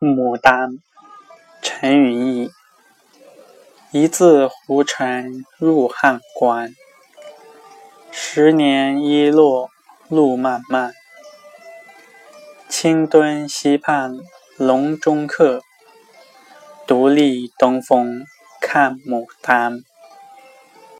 牡丹，陈云逸。一字胡尘入汉关，十年一落路漫漫。青墩溪畔笼中客，独立东风看牡丹。